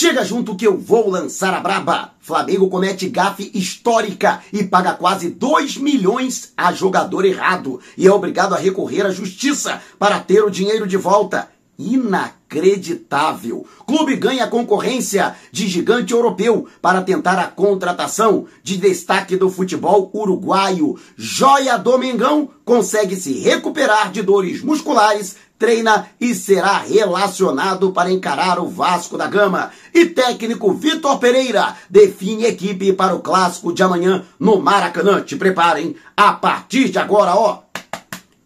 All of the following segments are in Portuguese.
Chega junto que eu vou lançar a braba. Flamengo comete gafe histórica e paga quase 2 milhões a jogador errado e é obrigado a recorrer à justiça para ter o dinheiro de volta. Inacreditável. Clube ganha concorrência de gigante europeu para tentar a contratação de destaque do futebol uruguaio. Joia Domingão consegue se recuperar de dores musculares treina e será relacionado para encarar o Vasco da Gama. E técnico Vitor Pereira define equipe para o clássico de amanhã no Maracanã. Te preparem, a partir de agora, ó.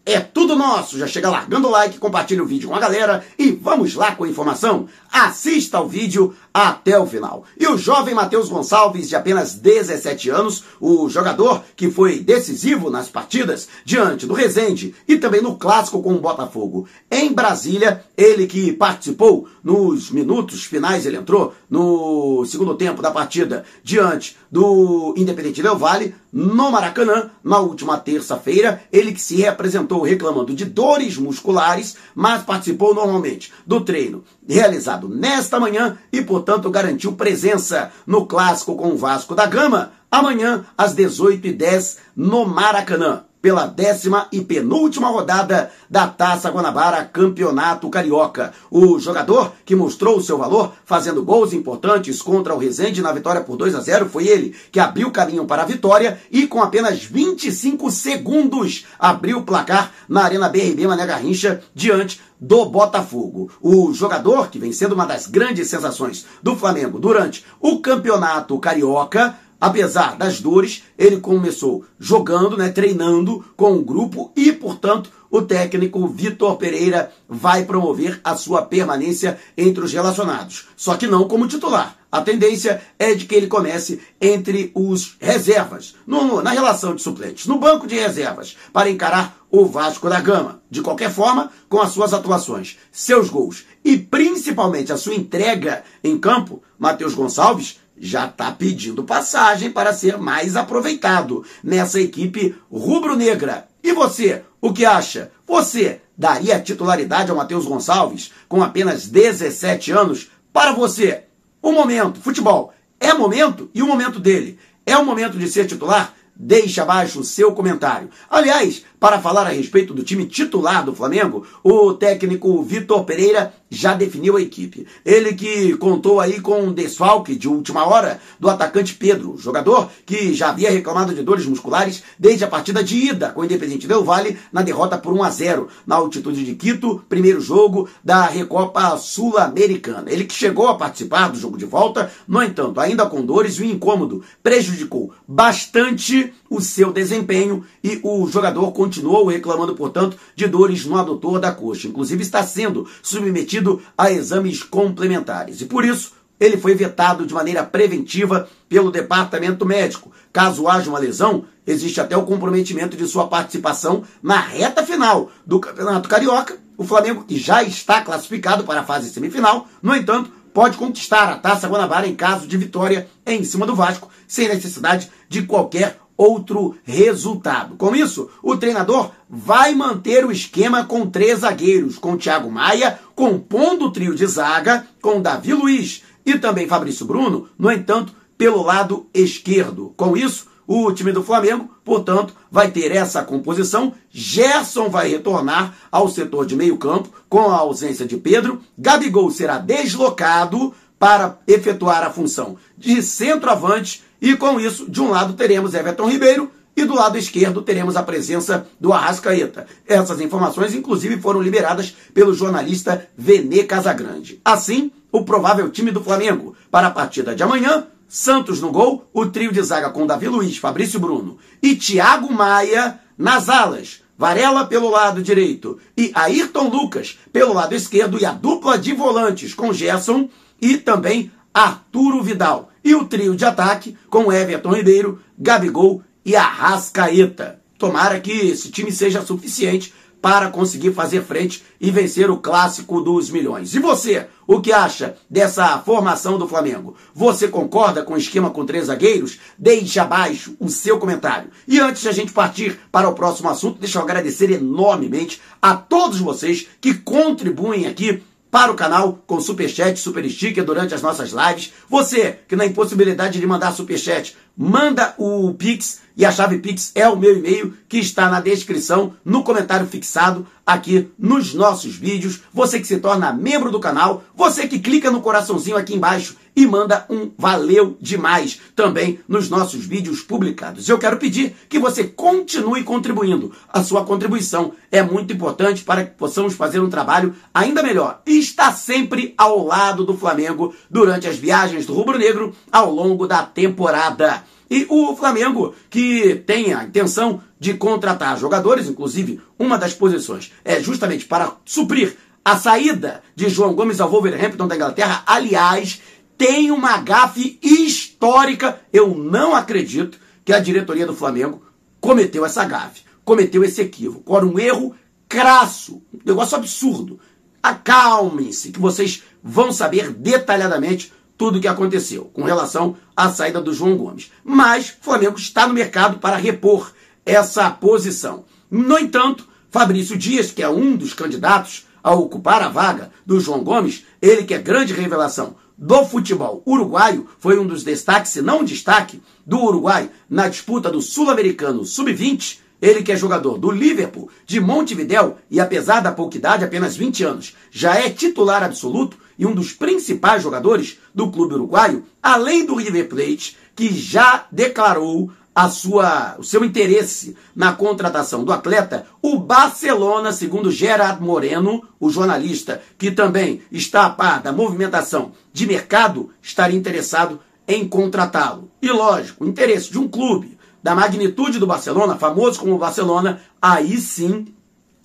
É tudo nosso. Já chega largando o like, compartilha o vídeo com a galera e vamos lá com a informação. Assista ao vídeo até o final. E o jovem Matheus Gonçalves, de apenas 17 anos, o jogador que foi decisivo nas partidas diante do Resende e também no clássico com o Botafogo em Brasília, ele que participou nos minutos finais, ele entrou no segundo tempo da partida diante do Independente Del Vale, no Maracanã, na última terça-feira, ele que se representou reclamando de dores musculares, mas participou normalmente do treino realizado nesta manhã e, portanto, garantiu presença no clássico com o Vasco da Gama, amanhã às 18h10 no Maracanã pela décima e penúltima rodada da Taça Guanabara Campeonato Carioca. O jogador que mostrou o seu valor fazendo gols importantes contra o Resende na vitória por 2 a 0 foi ele que abriu caminho para a vitória e com apenas 25 segundos abriu o placar na Arena BRB Mané Garrincha diante do Botafogo. O jogador que vem sendo uma das grandes sensações do Flamengo durante o Campeonato Carioca apesar das dores, ele começou jogando, né, treinando com o grupo e, portanto, o técnico Vitor Pereira vai promover a sua permanência entre os relacionados. Só que não como titular. A tendência é de que ele comece entre os reservas, no, na relação de suplentes, no banco de reservas, para encarar o Vasco da Gama. De qualquer forma, com as suas atuações, seus gols e principalmente a sua entrega em campo, Matheus Gonçalves já está pedindo passagem para ser mais aproveitado nessa equipe rubro-negra. E você, o que acha? Você daria titularidade ao Matheus Gonçalves com apenas 17 anos? Para você, o momento, futebol, é momento e o momento dele. É o momento de ser titular? Deixe abaixo o seu comentário. Aliás, para falar a respeito do time titular do Flamengo, o técnico Vitor Pereira já definiu a equipe. Ele que contou aí com um desfalque de última hora do atacante Pedro, jogador que já havia reclamado de dores musculares desde a partida de ida com o Independente Del Vale na derrota por 1 a 0 na altitude de Quito, primeiro jogo da Recopa Sul-Americana. Ele que chegou a participar do jogo de volta, no entanto, ainda com dores e o incômodo prejudicou bastante o seu desempenho e o jogador continuou reclamando, portanto, de dores no adutor da coxa. Inclusive está sendo submetido a exames complementares. E por isso, ele foi vetado de maneira preventiva pelo departamento médico. Caso haja uma lesão, existe até o comprometimento de sua participação na reta final do Campeonato Carioca. O Flamengo, que já está classificado para a fase semifinal, no entanto, pode conquistar a Taça Guanabara em caso de vitória em cima do Vasco, sem necessidade de qualquer outro resultado. Com isso, o treinador vai manter o esquema com três zagueiros, com Thiago Maia compondo o trio de zaga, com Davi Luiz e também Fabrício Bruno, no entanto, pelo lado esquerdo. Com isso, o time do Flamengo, portanto, vai ter essa composição. Gerson vai retornar ao setor de meio-campo com a ausência de Pedro. Gabigol será deslocado para efetuar a função de centroavante e com isso, de um lado teremos Everton Ribeiro e do lado esquerdo teremos a presença do Arrascaeta. Essas informações, inclusive, foram liberadas pelo jornalista Vene Casagrande. Assim, o provável time do Flamengo para a partida de amanhã. Santos no gol, o trio de zaga com Davi Luiz, Fabrício Bruno e Thiago Maia nas alas. Varela pelo lado direito e Ayrton Lucas pelo lado esquerdo e a dupla de volantes com Gerson e também Arturo Vidal. E o trio de ataque com Everton Ribeiro, Gabigol e Arrascaeta. Tomara que esse time seja suficiente para conseguir fazer frente e vencer o clássico dos milhões. E você, o que acha dessa formação do Flamengo? Você concorda com o esquema com três zagueiros? Deixe abaixo o seu comentário. E antes de a gente partir para o próximo assunto, deixa eu agradecer enormemente a todos vocês que contribuem aqui para o canal com superchat, super sticker durante as nossas lives. Você que na impossibilidade de mandar superchat, manda o Pix e a chave Pix é o meu e-mail que está na descrição, no comentário fixado aqui nos nossos vídeos. Você que se torna membro do canal, você que clica no coraçãozinho aqui embaixo e manda um valeu demais também nos nossos vídeos publicados. Eu quero pedir que você continue contribuindo. A sua contribuição é muito importante para que possamos fazer um trabalho ainda melhor e estar sempre ao lado do Flamengo durante as viagens do Rubro Negro ao longo da temporada. E o Flamengo, que tem a intenção de contratar jogadores, inclusive uma das posições é justamente para suprir a saída de João Gomes ao Wolverhampton da Inglaterra. Aliás, tem uma gafe histórica. Eu não acredito que a diretoria do Flamengo cometeu essa gafe, cometeu esse equívoco. Ora, um erro crasso, um negócio absurdo. Acalmem-se, que vocês vão saber detalhadamente tudo o que aconteceu com relação à saída do João Gomes. Mas o Flamengo está no mercado para repor essa posição. No entanto, Fabrício Dias, que é um dos candidatos a ocupar a vaga do João Gomes, ele que é grande revelação do futebol uruguaio, foi um dos destaques, se não destaque, do Uruguai na disputa do Sul-Americano Sub-20, ele que é jogador do Liverpool de Montevidéu e apesar da pouca idade, apenas 20 anos, já é titular absoluto e um dos principais jogadores do clube uruguaio, além do River Plate, que já declarou a sua, o seu interesse na contratação do atleta, o Barcelona, segundo Gerard Moreno, o jornalista que também está a par da movimentação de mercado, estaria interessado em contratá-lo. E lógico, o interesse de um clube da magnitude do Barcelona, famoso como Barcelona, aí sim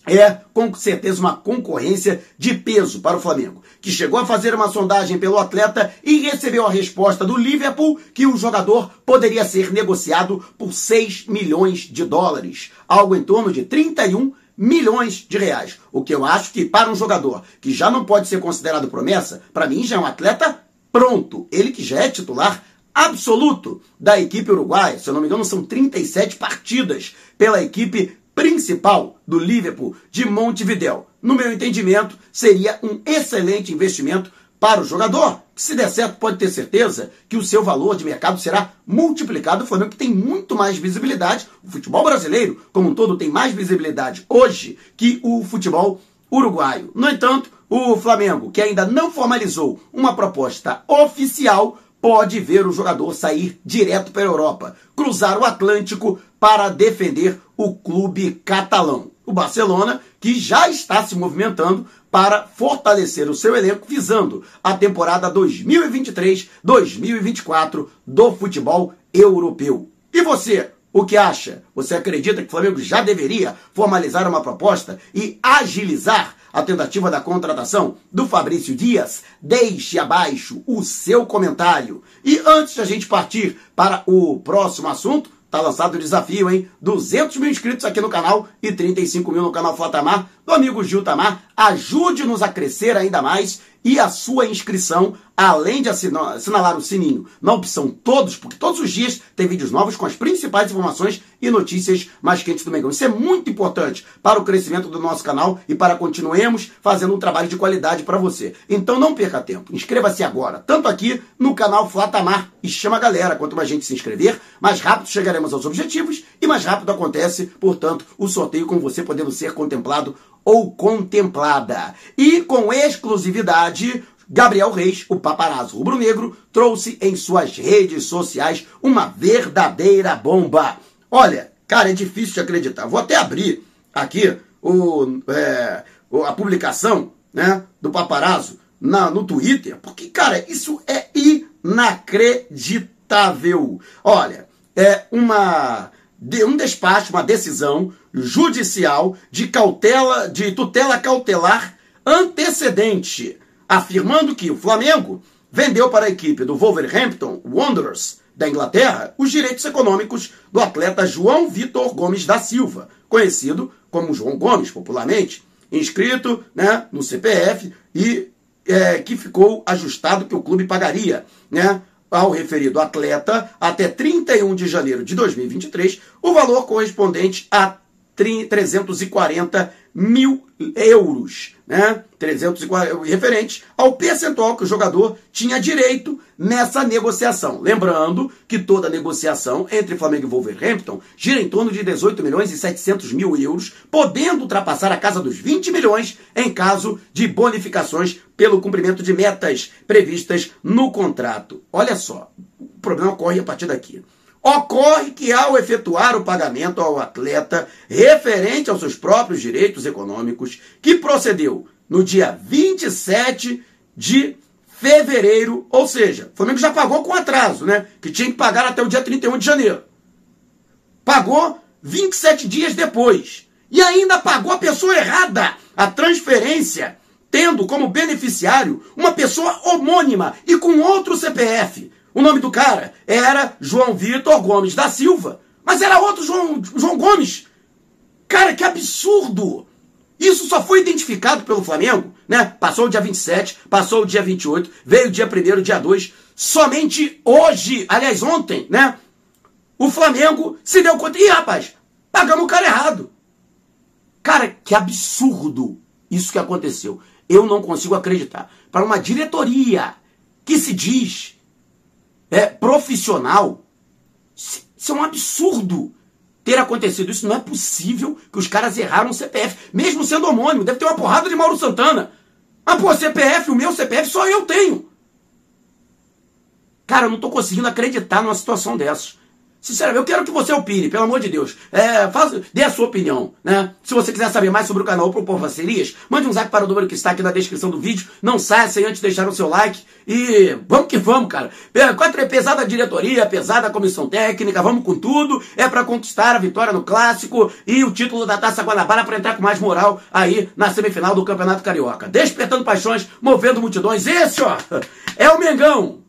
é com certeza uma concorrência de peso para o Flamengo, que chegou a fazer uma sondagem pelo atleta e recebeu a resposta do Liverpool que o jogador poderia ser negociado por 6 milhões de dólares, algo em torno de 31 milhões de reais. O que eu acho que para um jogador que já não pode ser considerado promessa, para mim já é um atleta pronto, ele que já é titular absoluto da equipe uruguaia. Se eu não me engano, são 37 partidas pela equipe principal do Liverpool de Montevideo. No meu entendimento, seria um excelente investimento para o jogador, se der certo pode ter certeza que o seu valor de mercado será multiplicado. O Flamengo que tem muito mais visibilidade, o futebol brasileiro como um todo tem mais visibilidade hoje que o futebol uruguaio. No entanto, o Flamengo, que ainda não formalizou uma proposta oficial, pode ver o jogador sair direto para a Europa, cruzar o Atlântico para defender o clube catalão. O Barcelona, que já está se movimentando para fortalecer o seu elenco visando a temporada 2023-2024 do futebol europeu. E você, o que acha? Você acredita que o Flamengo já deveria formalizar uma proposta e agilizar a tentativa da contratação do Fabrício Dias? Deixe abaixo o seu comentário. E antes de a gente partir para o próximo assunto, Tá lançado o desafio, hein? 200 mil inscritos aqui no canal e 35 mil no canal Flatamar, do amigo Gil Tamar. Ajude-nos a crescer ainda mais e a sua inscrição, além de assinalar o sininho na opção todos, porque todos os dias tem vídeos novos com as principais informações e notícias mais quentes do Mengão. Isso é muito importante para o crescimento do nosso canal e para continuemos fazendo um trabalho de qualidade para você. Então não perca tempo, inscreva-se agora, tanto aqui no canal Flatamar e chama a galera. Quanto mais gente se inscrever, mais rápido chegaremos aos objetivos e mais rápido acontece, portanto, o sorteio com você podendo ser contemplado ou contemplada. E com exclusividade, Gabriel Reis, o paparazzo rubro-negro, trouxe em suas redes sociais uma verdadeira bomba. Olha, cara, é difícil de acreditar. Vou até abrir aqui o, é, a publicação né, do paparazzo na, no Twitter, porque, cara, isso é inacreditável. Olha, é uma de um despacho, uma decisão judicial de cautela, de tutela cautelar antecedente, afirmando que o Flamengo vendeu para a equipe do Wolverhampton Wanderers da Inglaterra os direitos econômicos do atleta João Vitor Gomes da Silva, conhecido como João Gomes popularmente, inscrito né, no CPF e é, que ficou ajustado que o clube pagaria, né, ao referido atleta até 31 de janeiro de 2023 o valor correspondente a 340 mil euros, né? 340, referente ao percentual que o jogador tinha direito nessa negociação. Lembrando que toda negociação entre Flamengo e Wolverhampton gira em torno de 18 milhões e 700 mil euros, podendo ultrapassar a casa dos 20 milhões em caso de bonificações pelo cumprimento de metas previstas no contrato. Olha só, o problema ocorre a partir daqui. Ocorre que, ao efetuar o pagamento ao atleta referente aos seus próprios direitos econômicos, que procedeu no dia 27 de fevereiro, ou seja, o Flamengo já pagou com atraso, né? Que tinha que pagar até o dia 31 de janeiro. Pagou 27 dias depois. E ainda pagou a pessoa errada a transferência, tendo como beneficiário uma pessoa homônima e com outro CPF. O nome do cara era João Vitor Gomes da Silva. Mas era outro João, João Gomes. Cara, que absurdo! Isso só foi identificado pelo Flamengo, né? Passou o dia 27, passou o dia 28, veio o dia 1 dia 2. Somente hoje, aliás, ontem, né? O Flamengo se deu conta. Ih, rapaz, pagamos o cara errado. Cara, que absurdo isso que aconteceu. Eu não consigo acreditar. Para uma diretoria que se diz é, profissional, isso é um absurdo ter acontecido. Isso não é possível que os caras erraram o CPF, mesmo sendo homônimo. Deve ter uma porrada de Mauro Santana. Mas, pô, CPF, o meu CPF, só eu tenho. Cara, eu não estou conseguindo acreditar numa situação dessas. Sinceramente, eu quero que você opine, pelo amor de Deus. É, faz, dê a sua opinião, né? Se você quiser saber mais sobre o canal ou propor parcerias, mande um zap para o número que está aqui na descrição do vídeo. Não saia sem antes deixar o seu like. E vamos que vamos, cara. Quatro é pesada a diretoria, pesada a comissão técnica, vamos com tudo. É para conquistar a vitória no clássico e o título da Taça Guanabara para entrar com mais moral aí na semifinal do Campeonato Carioca. Despertando paixões, movendo multidões. Esse, ó, é o Mengão.